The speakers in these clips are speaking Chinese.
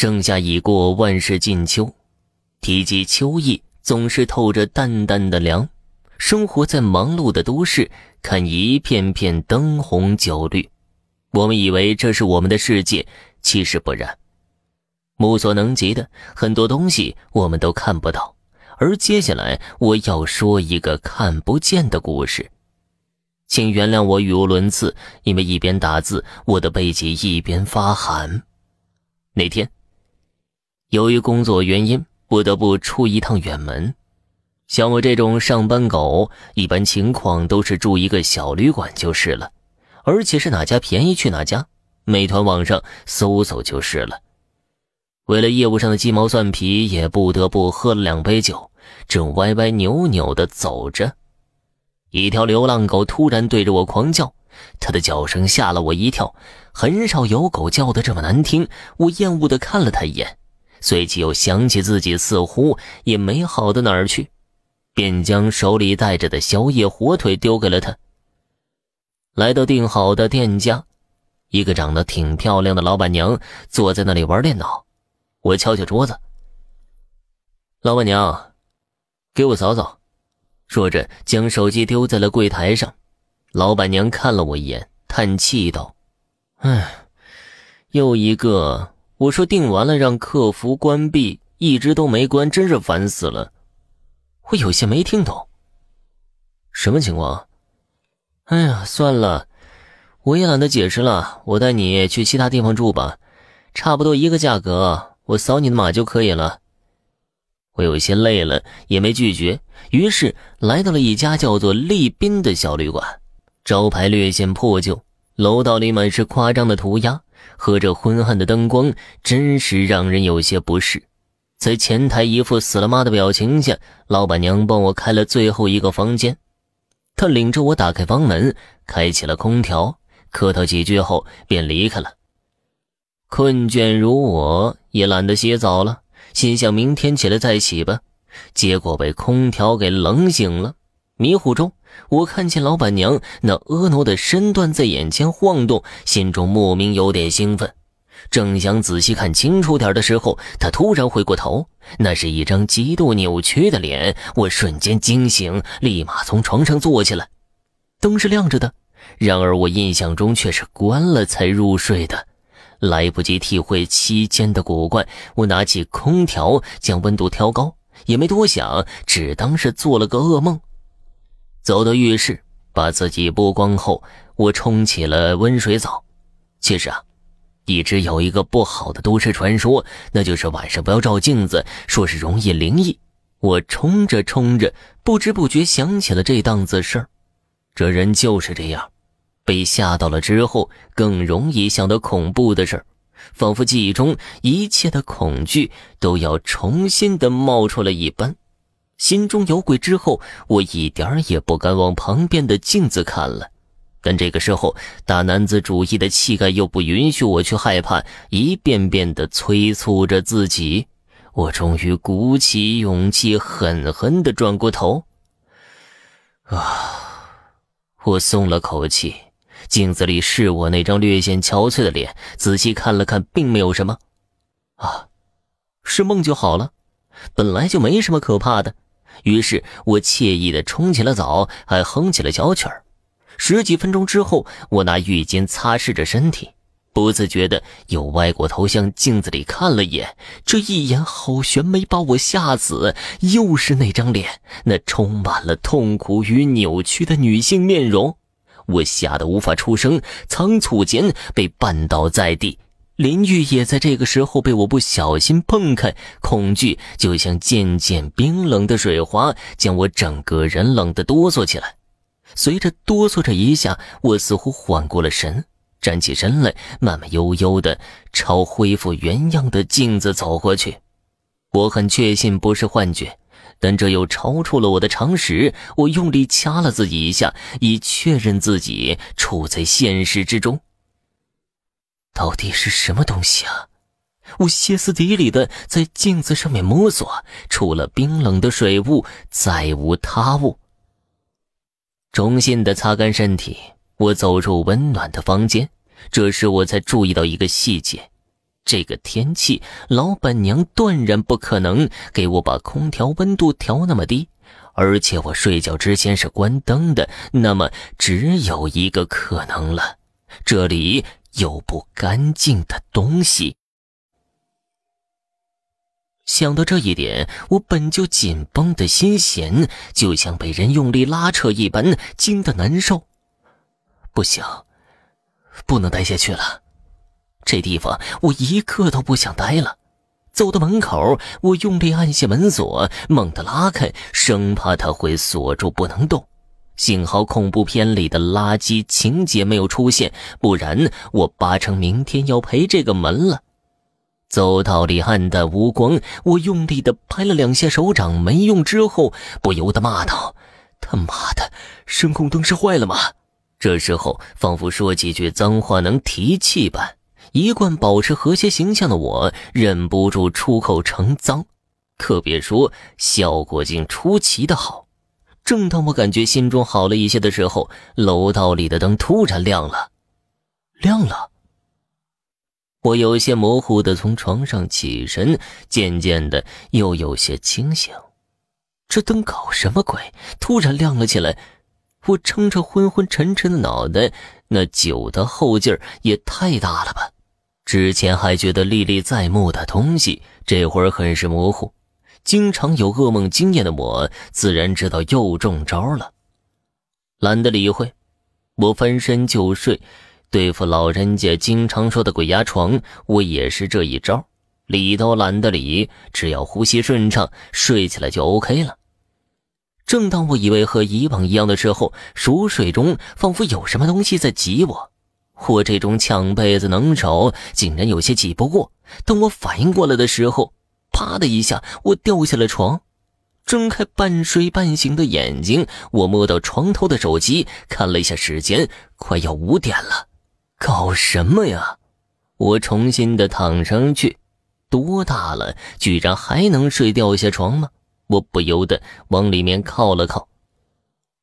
盛夏已过，万事尽秋。提及秋意，总是透着淡淡的凉。生活在忙碌的都市，看一片片灯红酒绿，我们以为这是我们的世界，其实不然。目所能及的很多东西，我们都看不到。而接下来，我要说一个看不见的故事。请原谅我语无伦次，因为一边打字，我的背脊一边发寒。那天，由于工作原因，不得不出一趟远门。像我这种上班狗，一般情况都是住一个小旅馆就是了，而且是哪家便宜去哪家，美团网上搜搜就是了。为了业务上的鸡毛蒜皮，也不得不喝了两杯酒，正歪歪扭扭的走着。一条流浪狗突然对着我狂叫，它的叫声吓了我一跳。很少有狗叫得这么难听。我厌恶地看了它一眼，随即又想起自己似乎也没好到哪儿去，便将手里带着的宵夜火腿丢给了他。来到订好的店家，一个长得挺漂亮的老板娘坐在那里玩电脑。我敲敲桌子，老板娘，给我扫扫。说着，将手机丢在了柜台上。老板娘看了我一眼，叹气道：“唉，又一个。我说订完了让客服关闭，一直都没关，真是烦死了。”我有些没听懂，什么情况？哎呀，算了，我也懒得解释了。我带你去其他地方住吧，差不多一个价格，我扫你的码就可以了。我有些累了，也没拒绝，于是来到了一家叫做丽宾的小旅馆。招牌略显破旧，楼道里满是夸张的涂鸦，和这昏暗的灯光，真是让人有些不适。在前台一副死了妈的表情下，老板娘帮我开了最后一个房间。她领着我打开房门，开启了空调，客套几句后便离开了。困倦如我，也懒得洗澡了。心想明天起来再洗吧，结果被空调给冷醒了。迷糊中，我看见老板娘那婀娜的身段在眼前晃动，心中莫名有点兴奋。正想仔细看清楚点的时候，她突然回过头，那是一张极度扭曲的脸。我瞬间惊醒，立马从床上坐起来。灯是亮着的，然而我印象中却是关了才入睡的。来不及体会期间的古怪，我拿起空调将温度调高，也没多想，只当是做了个噩梦。走到浴室，把自己剥光后，我冲起了温水澡。其实啊，一直有一个不好的都市传说，那就是晚上不要照镜子，说是容易灵异。我冲着冲着，不知不觉想起了这档子事儿。这人就是这样。被吓到了之后，更容易想到恐怖的事儿，仿佛记忆中一切的恐惧都要重新的冒出来一般。心中有鬼之后，我一点也不敢往旁边的镜子看了。但这个时候，大男子主义的气概又不允许我去害怕，一遍遍的催促着自己。我终于鼓起勇气，狠狠的转过头。啊，我松了口气。镜子里是我那张略显憔悴的脸，仔细看了看，并没有什么。啊，是梦就好了，本来就没什么可怕的。于是我惬意的冲起了澡，还哼起了小曲儿。十几分钟之后，我拿浴巾擦拭着身体，不自觉的又歪过头向镜子里看了一眼。这一眼好悬，没把我吓死。又是那张脸，那充满了痛苦与扭曲的女性面容。我吓得无法出声，仓促间被绊倒在地。林玉也在这个时候被我不小心碰开，恐惧就像渐渐冰冷的水花，将我整个人冷得哆嗦起来。随着哆嗦着一下，我似乎缓过了神，站起身来，慢慢悠悠地朝恢复原样的镜子走过去。我很确信不是幻觉。但这又超出了我的常识，我用力掐了自己一下，以确认自己处在现实之中。到底是什么东西啊？我歇斯底里的在镜子上面摸索，除了冰冷的水雾，再无他物。重新的擦干身体，我走入温暖的房间。这时我才注意到一个细节：这个天气，老板娘断然不可能给我把空调温度调那么低，而且我睡觉之前是关灯的。那么只有一个可能了，这里有不干净的东西。想到这一点，我本就紧绷的心弦就像被人用力拉扯一般，惊得难受。不行，不能待下去了。这地方我一刻都不想待了。走到门口，我用力按下门锁，猛地拉开，生怕它会锁住不能动。幸好恐怖片里的垃圾情节没有出现，不然我八成明天要赔这个门了。走道里暗淡无光，我用力的拍了两下手掌，没用。之后不由得骂道：“他妈的，声控灯是坏了吗？”这时候仿佛说几句脏话能提气般。一贯保持和谐形象的我，忍不住出口成脏，可别说，效果竟出奇的好。正当我感觉心中好了一些的时候，楼道里的灯突然亮了，亮了。我有些模糊的从床上起身，渐渐的又有些清醒。这灯搞什么鬼？突然亮了起来。我撑着昏昏沉沉的脑袋，那酒的后劲儿也太大了吧！之前还觉得历历在目的东西，这会儿很是模糊。经常有噩梦经验的我，自然知道又中招了。懒得理会，我翻身就睡。对付老人家经常说的鬼压床，我也是这一招。理都懒得理，只要呼吸顺畅，睡起来就 OK 了。正当我以为和以往一样的时候，熟睡中仿佛有什么东西在挤我。我这种抢被子能手，竟然有些挤不过。等我反应过来的时候，啪的一下，我掉下了床。睁开半睡半醒的眼睛，我摸到床头的手机，看了一下时间，快要五点了。搞什么呀？我重新的躺上去，多大了，居然还能睡掉下床吗？我不由得往里面靠了靠。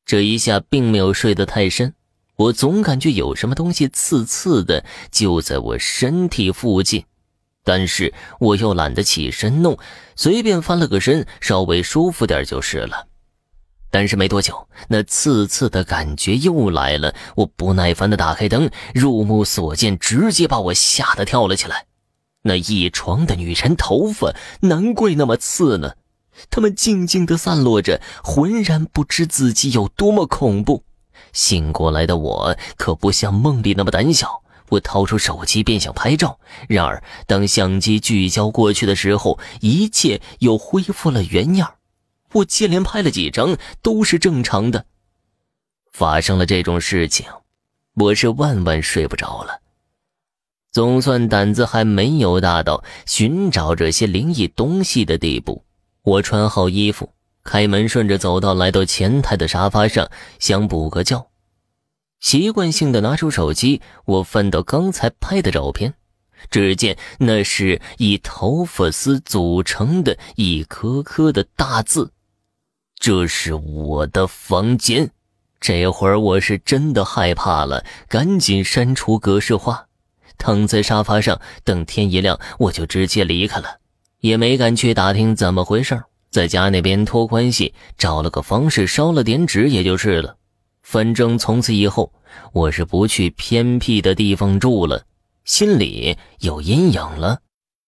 这一下并没有睡得太深。我总感觉有什么东西刺刺的，就在我身体附近，但是我又懒得起身弄，随便翻了个身，稍微舒服点就是了。但是没多久，那刺刺的感觉又来了。我不耐烦的打开灯，入目所见，直接把我吓得跳了起来。那一床的女人头发，难怪那么刺呢。她们静静的散落着，浑然不知自己有多么恐怖。醒过来的我可不像梦里那么胆小，我掏出手机便想拍照。然而，当相机聚焦过去的时候，一切又恢复了原样。我接连拍了几张，都是正常的。发生了这种事情，我是万万睡不着了。总算胆子还没有大到寻找这些灵异东西的地步。我穿好衣服。开门，顺着走道来到前台的沙发上，想补个觉。习惯性的拿出手机，我翻到刚才拍的照片，只见那是以头发丝组成的一颗颗的大字。这是我的房间。这会儿我是真的害怕了，赶紧删除格式化，躺在沙发上等天一亮，我就直接离开了，也没敢去打听怎么回事在家那边托关系，找了个方式烧了点纸，也就是了。反正从此以后，我是不去偏僻的地方住了，心里有阴影了。